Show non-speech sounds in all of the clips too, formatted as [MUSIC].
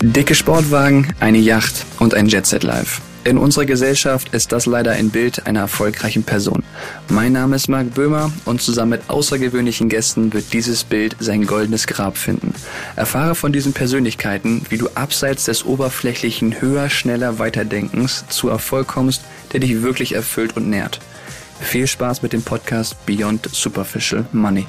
Dicke Sportwagen, eine Yacht und ein Jetset Live. In unserer Gesellschaft ist das leider ein Bild einer erfolgreichen Person. Mein Name ist Marc Böhmer und zusammen mit außergewöhnlichen Gästen wird dieses Bild sein goldenes Grab finden. Erfahre von diesen Persönlichkeiten, wie du abseits des oberflächlichen höher, schneller, weiterdenkens zu Erfolg kommst, der dich wirklich erfüllt und nährt. Viel Spaß mit dem Podcast Beyond Superficial Money.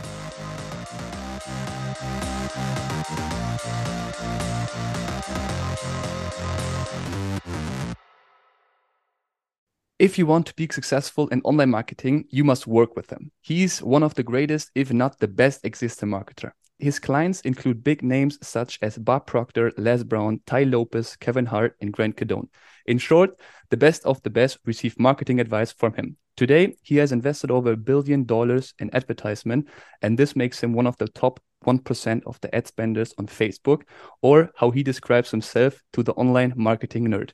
You want to be successful in online marketing, you must work with him. He's one of the greatest, if not the best existing marketer. His clients include big names such as Bob Proctor, Les Brown, Tai Lopez, Kevin Hart, and Grant Cardone. In short, the best of the best receive marketing advice from him. Today, he has invested over a billion dollars in advertisement, and this makes him one of the top 1% of the ad spenders on Facebook, or how he describes himself to the online marketing nerd.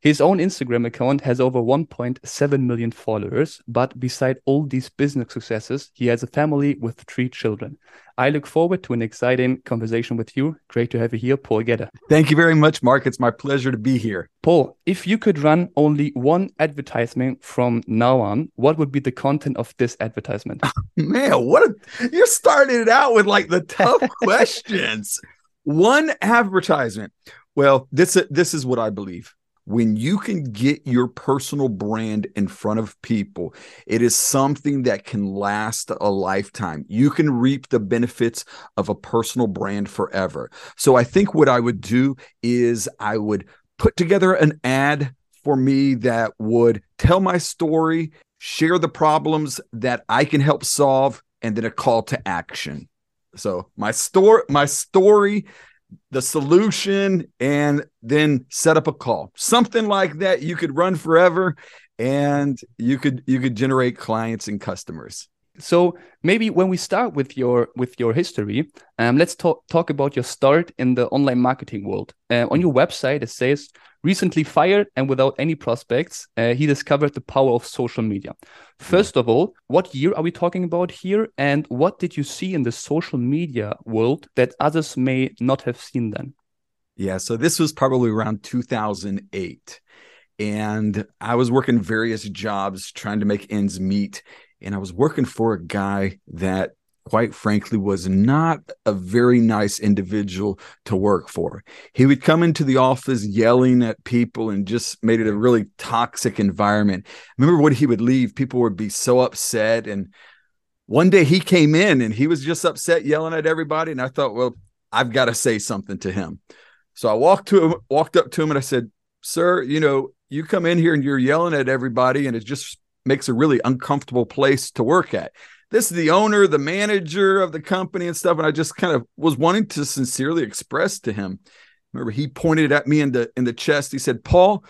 His own Instagram account has over 1.7 million followers, but beside all these business successes, he has a family with three children. I look forward to an exciting conversation with you. Great to have you here, Paul Getter. Thank you very much, Marc. It's my pleasure to be here. Paul, if you could run only one advertisement from now on, what would be the content of this advertisement? [LAUGHS] Man, what a, you're starting it out with like the tough [LAUGHS] questions. One advertisement. Well, this this is what I believe when you can get your personal brand in front of people, it is something that can last a lifetime. You can reap the benefits of a personal brand forever. So I think what I would do is I would put together an ad for me that would tell my story, share the problems that I can help solve, and then a call to action. So my story, my story the solution and then set up a call. Something like that you could run forever and you could you could generate clients and customers so maybe when we start with your with your history um, let's talk talk about your start in the online marketing world. Uh, on your website it says recently fired and without any prospects uh, he discovered the power of social media. First of all what year are we talking about here? And what did you see in the social media world that others may not have seen then? Yeah so this was probably around 2008 and i was working various jobs trying to make ends meet and I was working for a guy that quite frankly was not a very nice individual to work for. He would come into the office yelling at people and just made it a really toxic environment. Remember when he would leave, people would be so upset and one day he came in and he was just upset yelling at everybody and I thought, well, I've got to say something to him. So I walked to him, walked up to him and I said, "Sir, you know, you come in here and you're yelling at everybody and it just makes a really uncomfortable place to work at. This is the owner, the manager of the company and stuff. And I just kind of was wanting to sincerely express to him. Remember, he pointed at me in the in the chest. He said, Paul,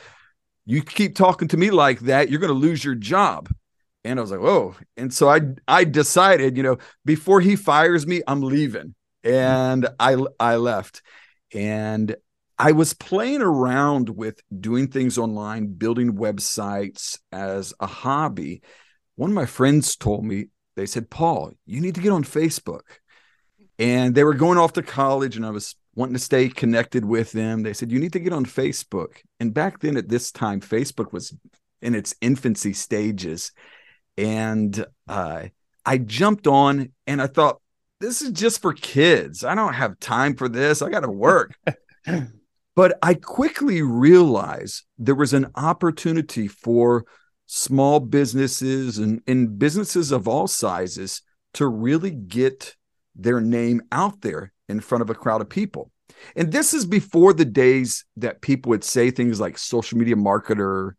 you keep talking to me like that, you're going to lose your job. And I was like, whoa. And so I I decided, you know, before he fires me, I'm leaving. And I I left. And I was playing around with doing things online, building websites as a hobby. One of my friends told me, they said, Paul, you need to get on Facebook. And they were going off to college, and I was wanting to stay connected with them. They said, You need to get on Facebook. And back then, at this time, Facebook was in its infancy stages. And uh, I jumped on and I thought, This is just for kids. I don't have time for this. I got to work. [LAUGHS] But I quickly realized there was an opportunity for small businesses and, and businesses of all sizes to really get their name out there in front of a crowd of people. And this is before the days that people would say things like social media marketer.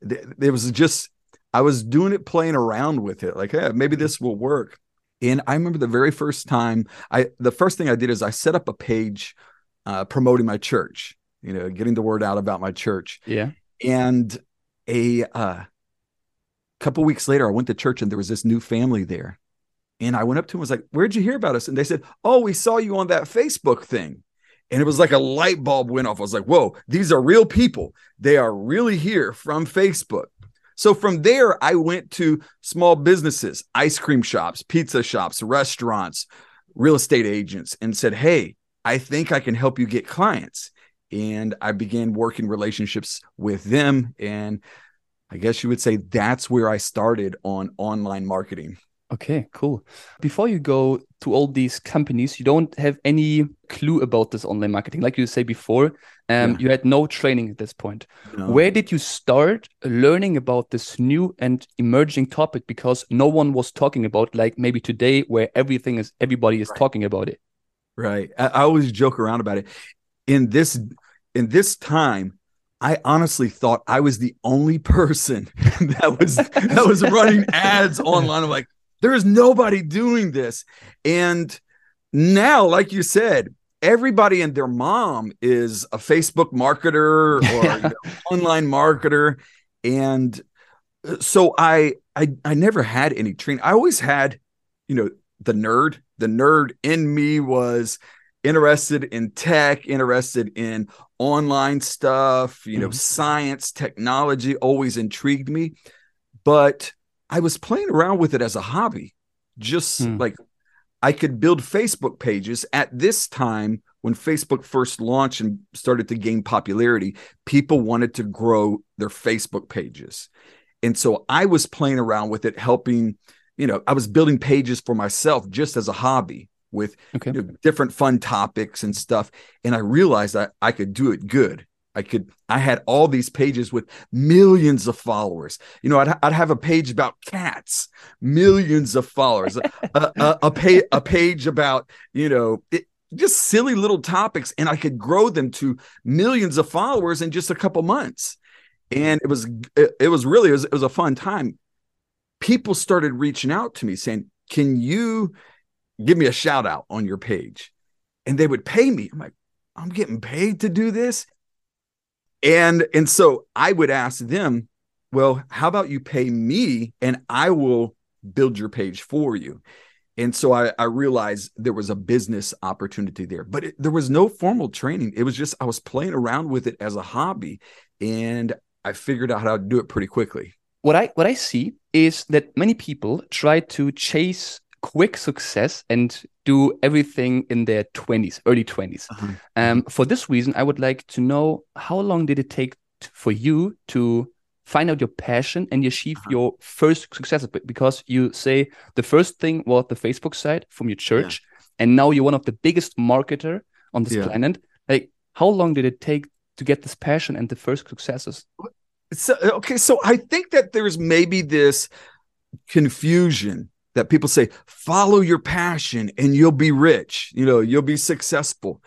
There was just, I was doing it playing around with it, like, hey, maybe this will work. And I remember the very first time I, the first thing I did is I set up a page uh, promoting my church you know, getting the word out about my church. Yeah. And a uh, couple weeks later, I went to church and there was this new family there. And I went up to him and was like, Where'd you hear about us? And they said, Oh, we saw you on that Facebook thing. And it was like a light bulb went off. I was like, Whoa, these are real people. They are really here from Facebook. So from there, I went to small businesses, ice cream shops, pizza shops, restaurants, real estate agents, and said, Hey, I think I can help you get clients. And I began working relationships with them. And I guess you would say that's where I started on online marketing. Okay, cool. Before you go to all these companies, you don't have any clue about this online marketing. Like you say before, um, yeah. you had no training at this point. No. Where did you start learning about this new and emerging topic? Because no one was talking about, like maybe today, where everything is everybody is right. talking about it. Right. I, I always joke around about it. In this in this time, I honestly thought I was the only person [LAUGHS] that was that was running ads online. I'm like, there is nobody doing this. And now, like you said, everybody and their mom is a Facebook marketer or yeah. you [LAUGHS] know, online marketer. And so I, I I never had any training. I always had, you know, the nerd. The nerd in me was interested in tech, interested in online stuff, you know, mm-hmm. science, technology always intrigued me. But I was playing around with it as a hobby, just hmm. like I could build Facebook pages at this time when Facebook first launched and started to gain popularity. People wanted to grow their Facebook pages. And so I was playing around with it, helping, you know, I was building pages for myself just as a hobby with okay. you know, different fun topics and stuff. And I realized that I could do it good. I could, I had all these pages with millions of followers. You know, I'd, I'd have a page about cats, millions of followers, a, a, a, pay, a page about, you know, it, just silly little topics. And I could grow them to millions of followers in just a couple months. And it was, it, it was really, it was, it was a fun time. People started reaching out to me saying, can you give me a shout out on your page? And they would pay me. I'm like, I'm getting paid to do this and and so i would ask them well how about you pay me and i will build your page for you and so i, I realized there was a business opportunity there but it, there was no formal training it was just i was playing around with it as a hobby and i figured out how to do it pretty quickly what i what i see is that many people try to chase quick success and do everything in their 20s, early 20s. Uh-huh. Um, for this reason, I would like to know how long did it take t- for you to find out your passion and achieve uh-huh. your first success? Because you say the first thing was the Facebook site from your church, yeah. and now you're one of the biggest marketer on this yeah. planet. Like, how long did it take to get this passion and the first successes? So, okay, so I think that there's maybe this confusion that people say, follow your passion and you'll be rich, you know, you'll be successful.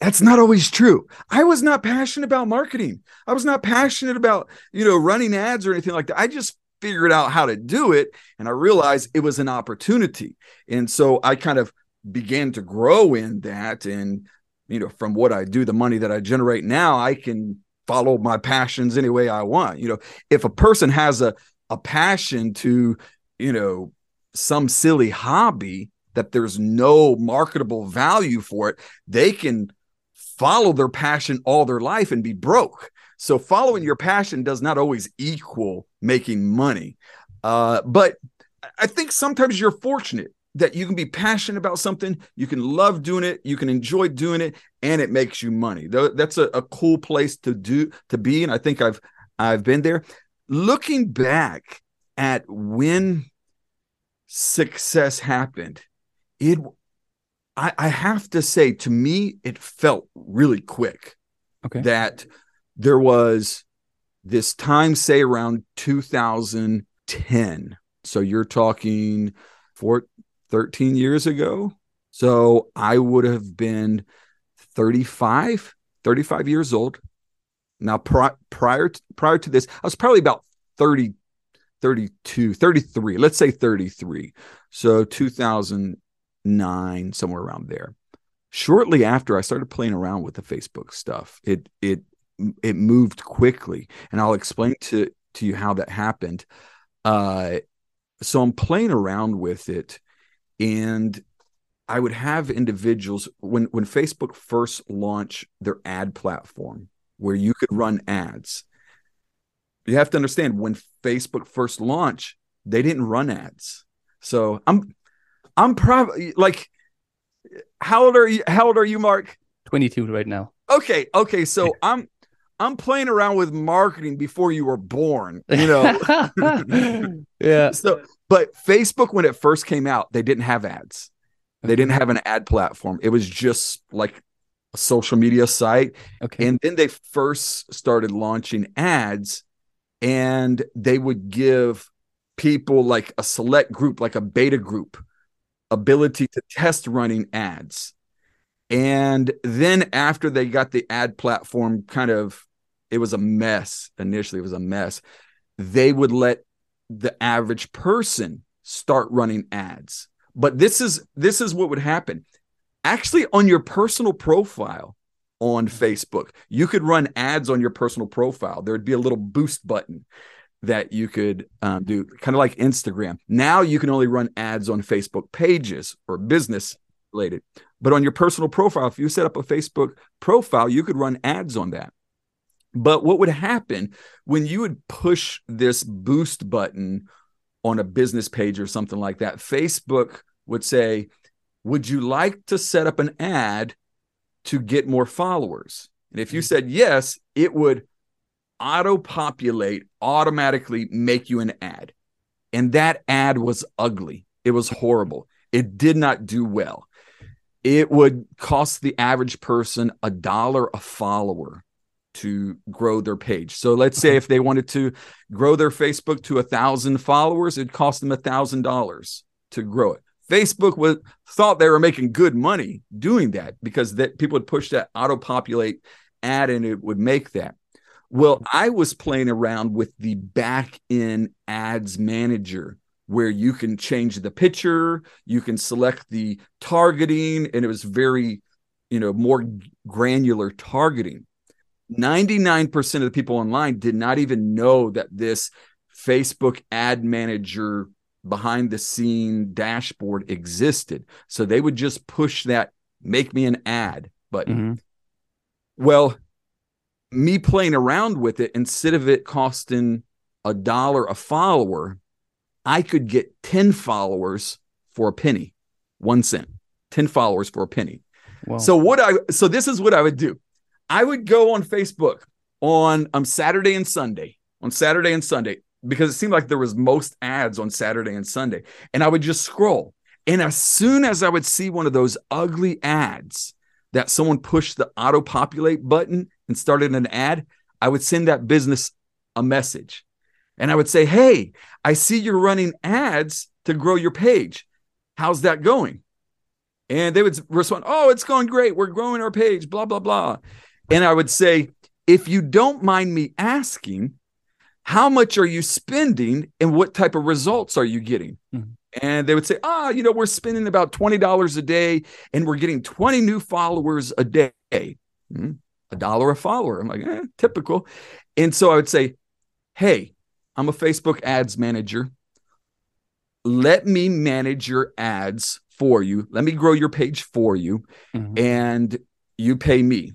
That's not always true. I was not passionate about marketing. I was not passionate about, you know, running ads or anything like that. I just figured out how to do it and I realized it was an opportunity. And so I kind of began to grow in that and you know, from what I do, the money that I generate now, I can follow my passions any way I want. You know, if a person has a a passion to, you know, some silly hobby that there's no marketable value for it, they can follow their passion all their life and be broke. So following your passion does not always equal making money. Uh, but I think sometimes you're fortunate that you can be passionate about something, you can love doing it, you can enjoy doing it, and it makes you money. That's a, a cool place to do to be. And I think I've I've been there. Looking back at when success happened, it I, I have to say to me, it felt really quick. Okay. That there was this time, say around 2010. So you're talking for 13 years ago. So I would have been 35, 35 years old. Now, pri- prior to, prior to this, I was probably about 30, 32, 33, let's say 33. So 2009, somewhere around there. Shortly after I started playing around with the Facebook stuff, it it it moved quickly. And I'll explain to to you how that happened. Uh so I'm playing around with it and I would have individuals when when Facebook first launched their ad platform where you could run ads you have to understand when Facebook first launched, they didn't run ads. So I'm I'm probably like how old are you how old are you, Marc? 22 right now. Okay, okay. So I'm I'm playing around with marketing before you were born, you know. [LAUGHS] yeah. [LAUGHS] So but Facebook when it first came out, they didn't have ads. They didn't have an ad platform. It was just like a social media site. Okay. And then they first started launching ads and they would give people like a select group, like a beta group, ability to test running ads. And then after they got the ad platform kind of, it was a mess. Initially, it was a mess. They would let the average person start running ads. But this is this is what would happen. Actually, on your personal profile on Facebook, you could run ads on your personal profile. There'd be a little boost button that you could um, do, kind of like Instagram. Now you can only run ads on Facebook pages or business related. But on your personal profile, if you set up a Facebook profile, you could run ads on that. But what would happen when you would push this boost button on a business page or something like that? Facebook would say, Would you like to set up an ad to get more followers? And if you mm. said yes, it would auto populate, automatically make you an ad. And that ad was ugly. It was horrible. It did not do well. It would cost the average person a dollar a follower to grow their page. So let's say if they wanted to grow their Facebook to a thousand followers, it'd cost them a thousand dollars to grow it. Facebook was thought they were making good money doing that because that people would push that auto populate ad and it would make that. Well, I was playing around with the back end ads manager where you can change the picture, you can select the targeting, and it was very, you know, more granular targeting. 99% of the people online did not even know that this Facebook ad manager behind the scene dashboard existed. So they would just push that make me an ad button. Mm-hmm. Well, me playing around with it instead of it costing a dollar a follower, I could get 10 followers for a penny, one cent, 10 followers for a penny. Wow. So what I so this is what I would do. I would go on Facebook on um Saturday and Sunday. On Saturday and Sunday, because it seemed like there was most ads on Saturday and Sunday. And I would just scroll. And as soon as I would see one of those ugly ads that someone pushed the auto populate button and started an ad, I would send that business a message. And I would say, Hey, I see you're running ads to grow your page. How's that going? And they would respond, Oh, it's going great. We're growing our page, blah, blah, blah. And I would say, If you don't mind me asking, how much are you spending and what type of results are you getting? Mhm. And they would say, ah, you know, we're spending about $20 a day and we're getting 20 new followers a day. Hmm, A dollar a follower. I'm like, eh, typical. And so I would say, hey, I'm a Facebook ads manager. Let me manage your ads for you. Let me grow your page for you. Mhm. And you pay me.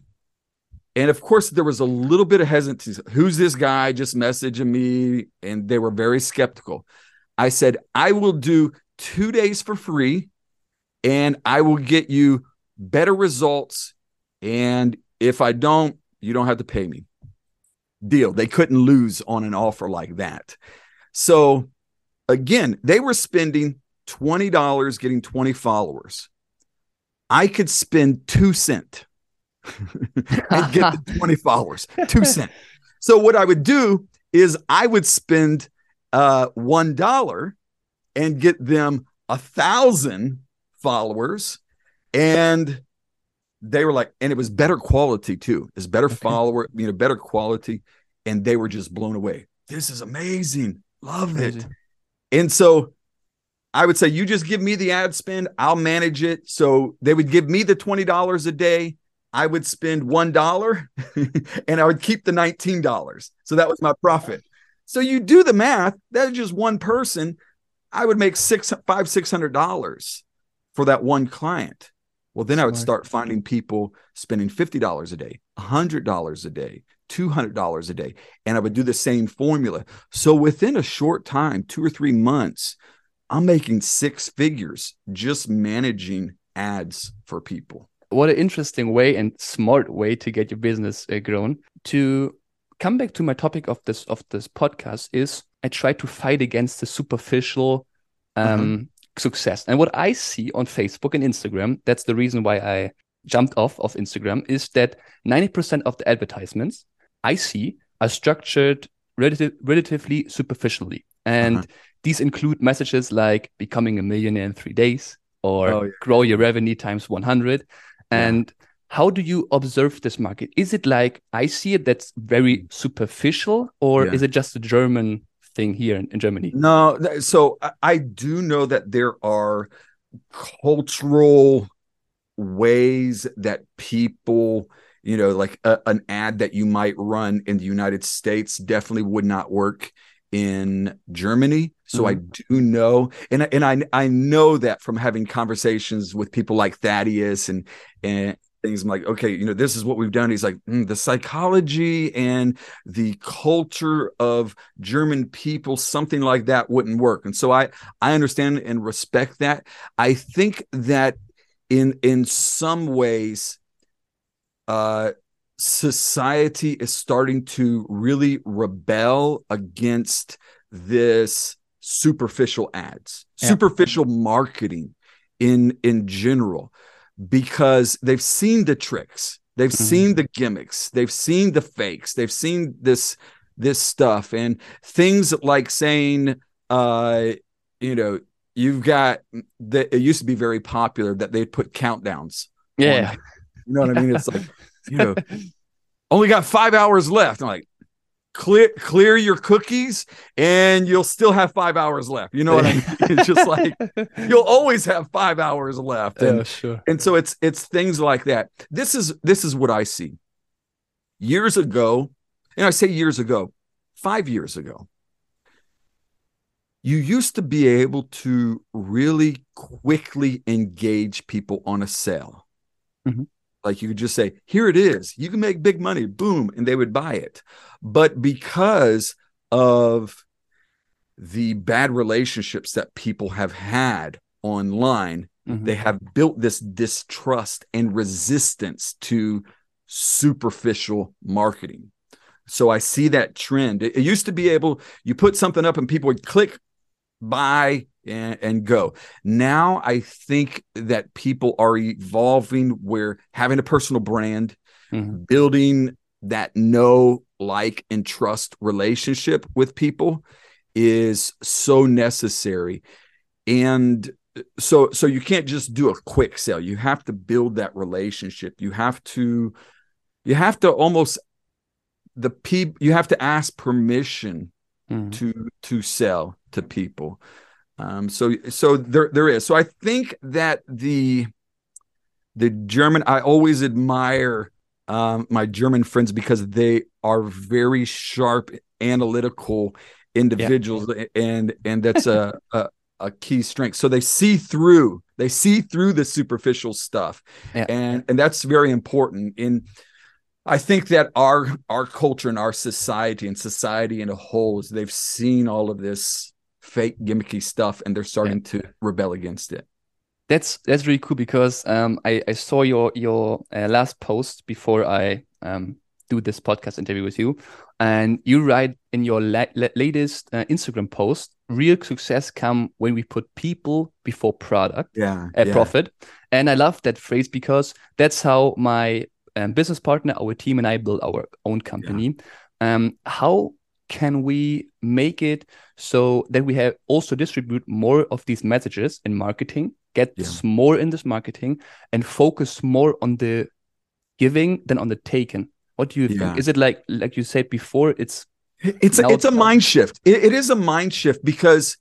And of course, there was a little bit of hesitancy. Who's this guy just messaging me? And they were very skeptical. I said, I will do two days for free and I will get you better results. And if I don't, you don't have to pay me. Deal. They couldn't lose on an offer like that. So again, they were spending $20 getting 20 followers. I could spend two cent [LAUGHS] and get the [LAUGHS] 20 followers, two cent. So what I would do is I would spend uh one dollar and get them a thousand followers and they were like and it was better quality too it's better Okay. follower, follower you know better quality and they were just blown away this is amazing love it and so I would say, you just give me the ad spend, I'll manage it. So they would give me the $20 a day. I would spend $1 [LAUGHS] and I would keep the $19. So that was my profit. So you do the math, that's just one person. I would make six, five, six hundred dollars for that one client. Well, then I would start finding people spending $50 a day, $100 a day, $200 a day, and I would do the same formula. So within a short time, two or three months, I'm making six figures just managing ads for people. What an interesting way and smart way to get your business uh, grown. To come back to my topic of this of this podcast is I try to fight against the superficial um, mm-hmm. success. And what I see on Facebook and Instagram, that's the reason why I jumped off of Instagram, is that 90% of the advertisements I see are structured relative, relatively superficially. And uh-huh. these include messages like becoming a millionaire in three days or oh, yeah. grow your revenue times 100. And yeah. how do you observe this market? Is it like I see it that's very superficial, or yeah. is it just a German thing here in, in Germany? No, so I do know that there are cultural ways that people you know like a, an ad that you might run in the united states definitely would not work in germany. So mm-hmm. i do know and, and i i know that from having conversations with people like thaddeus and and things i'm like okay you know this is what we've done. He's like mm, the psychology and the culture of german people something like that wouldn't work. And so i i understand and respect that. I think that in in some ways uh, society is starting to really rebel against this superficial ads, yeah. superficial marketing in in general, because they've seen the tricks, they've mm-hmm. seen the gimmicks, they've seen the fakes, they've seen this this stuff, and things like saying, uh, you know, you've got that. It used to be very popular that they'd put countdowns. Yeah. On, you know what I mean? It's like, [LAUGHS] you know, only got five hours left. I'm like, clear clear your cookies and you'll still have five hours left. You know what I mean? [LAUGHS] It's just like you'll always have five hours left. And, yeah, sure. and so it's it's things like that. This is this is what I see. Years ago, and I say years ago, five years ago, you used to be able to really quickly engage people on a sale. Mm-hmm. Like you could just say, here it is. You can make big money, boom, and they would buy it. But because of the bad relationships that people have had online, mm-hmm. they have built this distrust and resistance to superficial marketing. So I see that trend. It, it used to be able, you put something up and people would click buy and, and go. Now I think that people are evolving where having a personal brand, mm-hmm. building that know, like, and trust relationship with people is so necessary. And so so you can't just do a quick sale. You have to build that relationship. You have to you have to almost the people you have to ask permission mm-hmm. to to sell to people. Um, so so there there is. So I think that the the German I always admire um, my German friends because they are very sharp, analytical individuals, yeah. and and that's a, [LAUGHS] a, a key strength. So they see through they see through the superficial stuff, yeah. and and that's very important in. I think that our our culture and our society and society in a whole is they've seen all of this fake gimmicky stuff and they're starting yeah. to rebel against it that's that's really cool because um, I, I saw your your uh, last post before I um, do this podcast interview with you, and you write in your la la latest uh, Instagram post, "Real success come when we put people before product, yeah, uh, yeah. profit." And I love that phrase because that's how my um, business partner, our team, and I build our own company. Yeah. Um, how can we make it so that we have also distribute more of these messages in marketing get yeah. more in this marketing and focus more on the giving than on the taken what do you yeah. think is it like like you said before it's it's a, it's a mind shift it, it is a mind shift because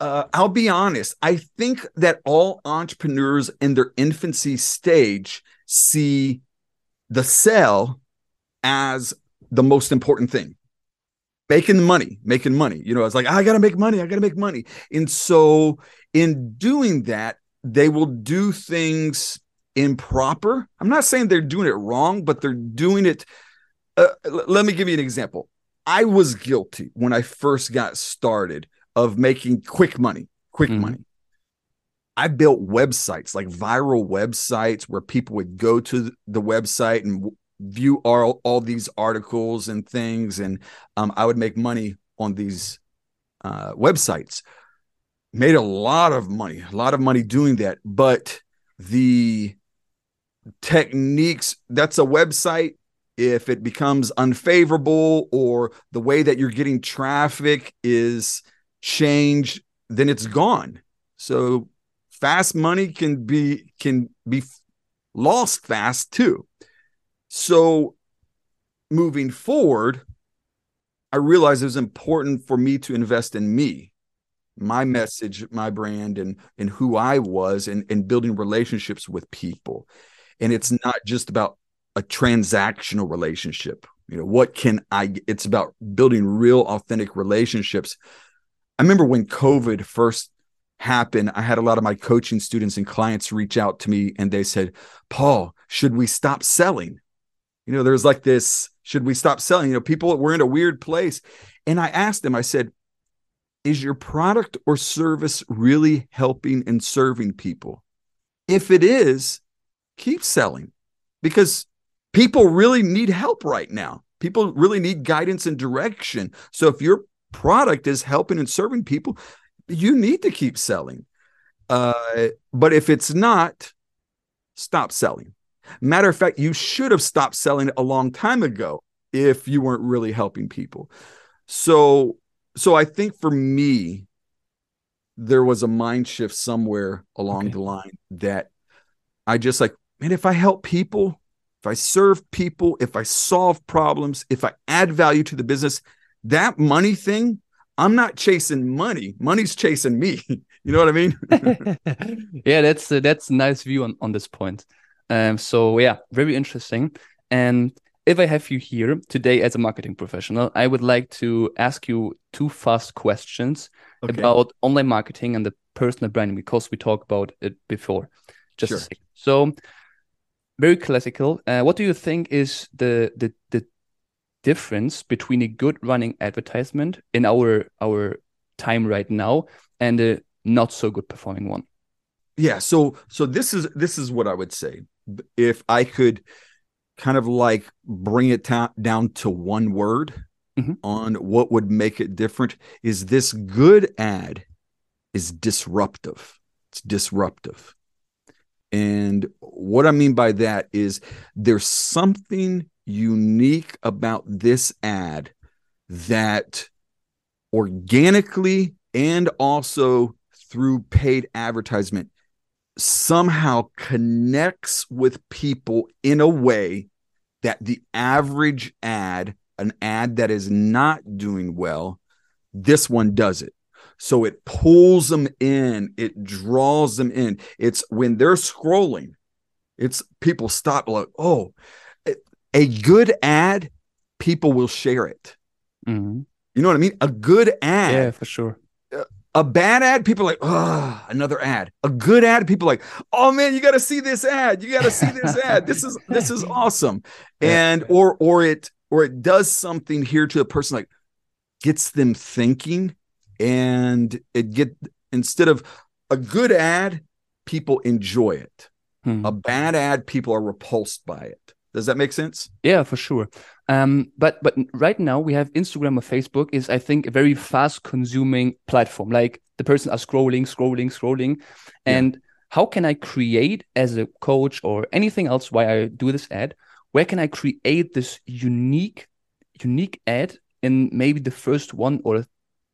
uh, I'll be honest. I think that all entrepreneurs in their infancy stage see the sell as the most important thing making money, making money. You know, it's like, I got to make money. I got to make money. And so, in doing that, they will do things improper. I'm not saying they're doing it wrong, but they're doing it. Uh, l- let me give you an example. I was guilty when I first got started of making quick money, quick Mhm. money. I built websites like viral websites where people would go to the website and view all, all these articles and things. And um, I would make money on these uh, websites. Made a lot of money, a lot of money doing that. But the techniques, that's a website. If it becomes unfavorable or the way that you're getting traffic is changed, then it's gone. So fast money can be can be lost fast too. So moving forward, I realized it was important for me to invest in me, my message, my brand, and and who I was, and and building relationships with people. And it's not just about a transactional relationship. You know, what can I? It's about building real, authentic relationships. I remember when COVID first happened, I had a lot of my coaching students and clients reach out to me, and they said, "Paul, should we stop selling?" You know, there's like this, should we stop selling? You know, people we're in a weird place. And I asked them, I said, is your product or service really helping and serving people? If it is, keep selling because people really need help right now. People really need guidance and direction. So if your product is helping and serving people, you need to keep selling. Uh, but if it's not, stop selling. Matter of fact, you should have stopped selling it a long time ago if you weren't really helping people. So, so I think for me, there was a mind shift somewhere along Okay. the line that I just like, man, if I help people, if I serve people, if I solve problems, if I add value to the business, that money thing, I'm not chasing money. Money's chasing me. [LAUGHS] you know what I mean? [LAUGHS] [LAUGHS] yeah, that's uh, that's a nice view on on this point. Um, so yeah, very interesting. And if I have you here today as a marketing professional, I would like to ask you two fast questions Okay. about online marketing and the personal branding because we talked about it before. Just Sure. So very classical. Uh, what do you think is the the the difference between a good running advertisement in our our time right now and a not so good performing one? yeah so so this is this is what i would say if i could kind of like bring it ta- down to one word Mhm. on what would make it different is this good ad is disruptive it's disruptive and what i mean by that is there's something unique about this ad that organically and also through paid advertisement somehow connects with people in a way that the average ad, an ad that is not doing well, this one does it. So it pulls them in, it draws them in. It's when they're scrolling, it's people stop like, oh, a good ad, people will share it. Mhm. You know what I mean? A good ad Yeah, for sure. A bad ad, people are like, oh, another ad. A good ad, people like, oh man, you got to see this ad. You got to see this ad. This is this is [LAUGHS] awesome. And or or it or it does something here to a person like gets them thinking, and it get instead of a good ad, people enjoy it. Hmm. A bad ad, people are repulsed by it. Does that make sense? Yeah, for sure. Um, but but right now we have Instagram or Facebook is I think a very fast consuming platform. Like the person are scrolling, scrolling, scrolling, Yeah. and how can I create as a coach or anything else? Why I do this ad? Where can I create this unique, unique ad in maybe the first one or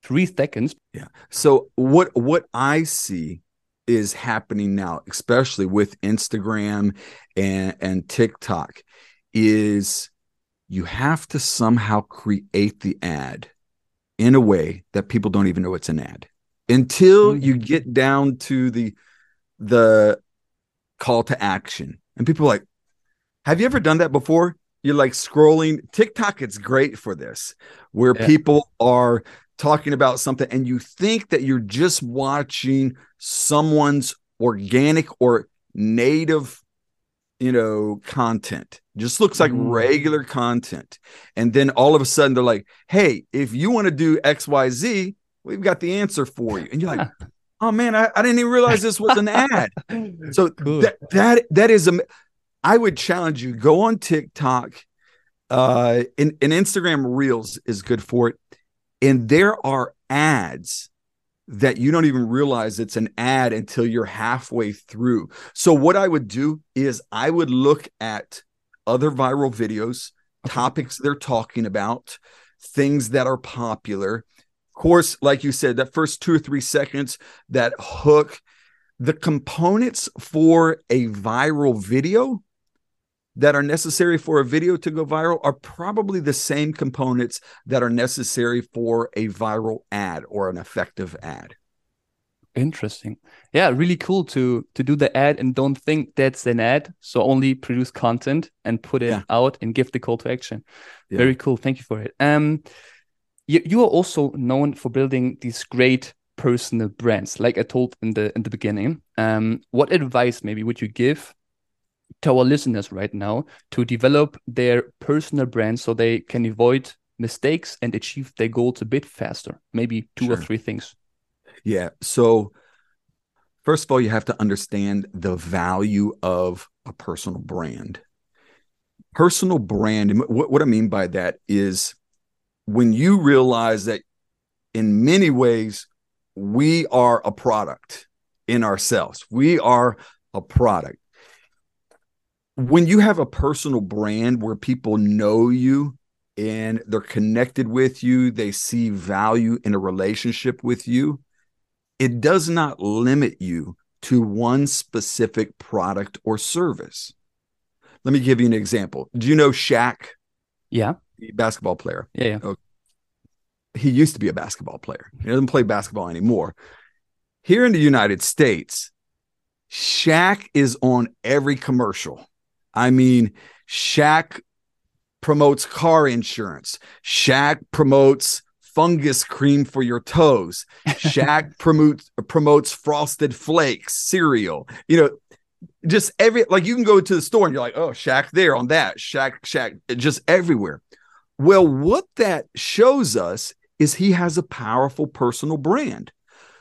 three seconds? Yeah. So what what I see is happening now, especially with Instagram and and TikTok, is you have to somehow create the ad in a way that people don't even know it's an ad until Mhm. you get down to the the call to action. And people are like, have you ever done that before? You're like scrolling TikTok, it's great for this, where Yeah. people are talking about something and you think that you're just watching someone's organic or native you know, content. Just looks like Mm. regular content. And then all of a sudden they're like, hey, if you want to do XYZ, we've got the answer for you. And you're like, [LAUGHS] oh man, I, I didn't even realize this was an ad. So [LAUGHS] Cool. that that that is a I would challenge you go on TikTok uh and, and Instagram Reels is good for it and there are ads that you don't even realize it's an ad until you're halfway through. So what I would do is I would look at other viral videos, topics they're talking about, things that are popular. Of course, like you said, that first 2 or 3 seconds that hook the components for a viral video that are necessary for a video to go viral are probably the same components that are necessary for a viral ad or an effective ad. Interesting. Yeah, really cool to to do the ad and don't think that's an ad. So only produce content and put it Yeah. out and give the call to action. Yeah. Very cool. Thank you for it. Um, you you are also known for building these great personal brands, like I told in the in the beginning. Um, what advice maybe would you give to our listeners right now to develop their personal brand so they can avoid mistakes and achieve their goals a bit faster? Maybe two or three things. Yeah. So, first of all, you have to understand the value of a personal brand. Personal brand, and what, what I mean by that is when you realize that in many ways, we are a product in ourselves, we are a product. When you have a personal brand where people know you and they're connected with you, they see value in a relationship with you, it does not limit you to one specific product or service. Let me give you an example. Do you know Shaq, Yeah. the basketball player? Yeah. yeah. He used to be a basketball player. He doesn't play basketball anymore. Here in the United States, Shaq is on every commercial. I mean, Shaq promotes car insurance. Shaq promotes fungus cream for your toes. Shaq [LAUGHS] promotes promotes frosted flakes cereal. You know, just every like you can go to the store and you're like, oh, Shaq there on that, Shaq, Shaq, just everywhere. Well, what that shows us is he has a powerful personal brand.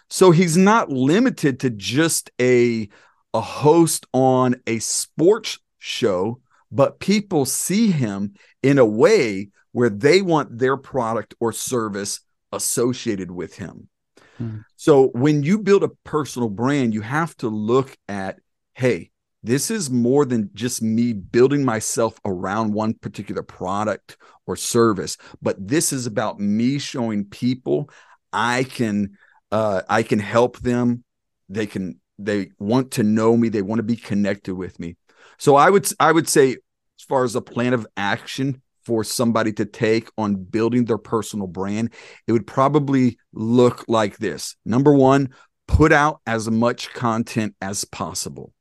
So he's not limited to just a a host on a sports show, but people see him in a way where they want their product or service associated with him. Hmm. So when you build a personal brand, you have to look at, hey, this is more than just me building myself around one particular product or service, but this is about me showing people I can uh, I can help them. They can they want to know me. They want to be connected with me. So I would I would say as far as a plan of action for somebody to take on building their personal brand, it would probably look like this. Number 1, put out as much content as possible.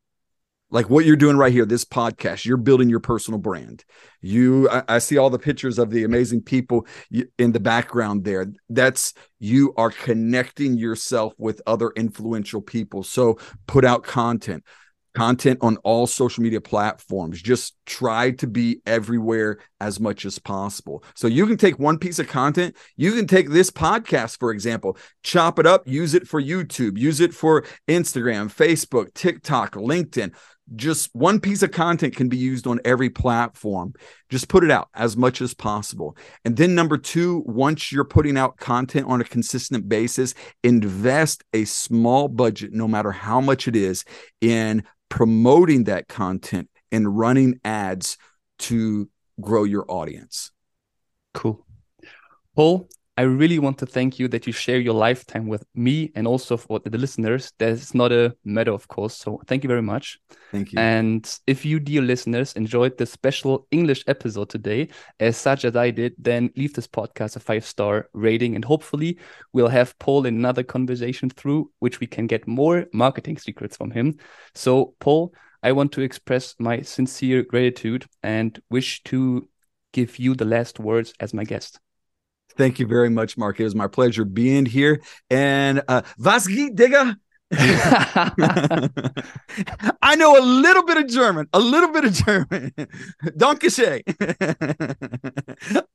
Like what you're doing right here this podcast you're building your personal brand. You I, I, see all the pictures of the amazing people in the background there. That's you are connecting yourself with other influential people. So put out content content on all social media platforms just try to be everywhere as much as possible so you can take one piece of content you can take this podcast for example chop it up use it for youtube use it for instagram facebook tiktok linkedin just one piece of content can be used on every platform. Just put it out as much as possible. And then, number two, once you're putting out content on a consistent basis, invest a small budget, no matter how much it is, in promoting that content and running ads to grow your audience. Cool. Paul, I really want to thank you that you share your lifetime with me and also for the listeners. That's not a matter, of course. So thank you very much. Thank you. And if you, dear listeners, enjoyed this special English episode today, as such as I did, then leave this podcast a five star rating. And hopefully, we'll have Paul in another conversation through which we can get more marketing secrets from him. So, Paul, I want to express my sincere gratitude and wish to give you the last words as my guest. Thank you very much, Marc. It was my pleasure being here. And uh, was geht, Digga? I know a little bit of German, a little bit of German. [LAUGHS] Danke [LAUGHS] schön.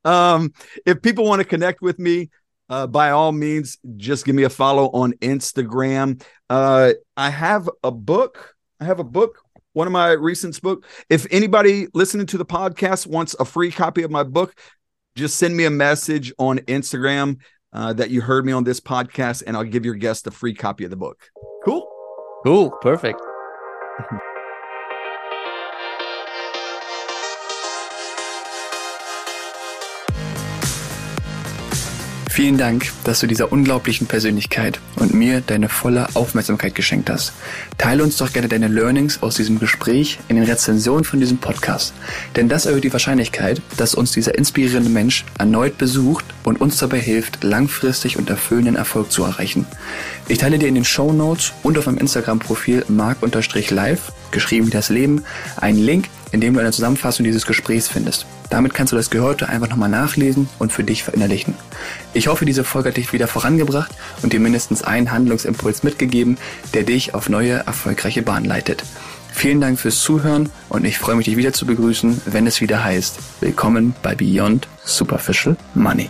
um, if people want to connect with me, uh, by all means, just give me a follow on Instagram. Uh, I have a book. I have a book. One of my recent book. If anybody listening to the podcast wants a free copy of my book, just send me a message on Instagram uh, that you heard me on this podcast, and I'll give your guest a free copy of the book. Cool. Cool. Perfect. [LAUGHS] Vielen Dank, dass du dieser unglaublichen Persönlichkeit und mir deine volle Aufmerksamkeit geschenkt hast. Teile uns doch gerne deine Learnings aus diesem Gespräch in den Rezensionen von diesem Podcast. Denn das erhöht die Wahrscheinlichkeit, dass uns dieser inspirierende Mensch erneut besucht und uns dabei hilft, langfristig und erfüllenden Erfolg zu erreichen. Ich teile dir in den Show Notes und auf meinem Instagram-Profil mark-live, geschrieben wie das Leben, einen Link, in dem du eine Zusammenfassung dieses Gesprächs findest. Damit kannst du das Gehörte einfach nochmal nachlesen und für dich verinnerlichen. Ich hoffe, diese Folge hat dich wieder vorangebracht und dir mindestens einen Handlungsimpuls mitgegeben, der dich auf neue, erfolgreiche Bahn leitet. Vielen Dank fürs Zuhören und ich freue mich, dich wieder zu begrüßen, wenn es wieder heißt, willkommen bei Beyond Superficial Money.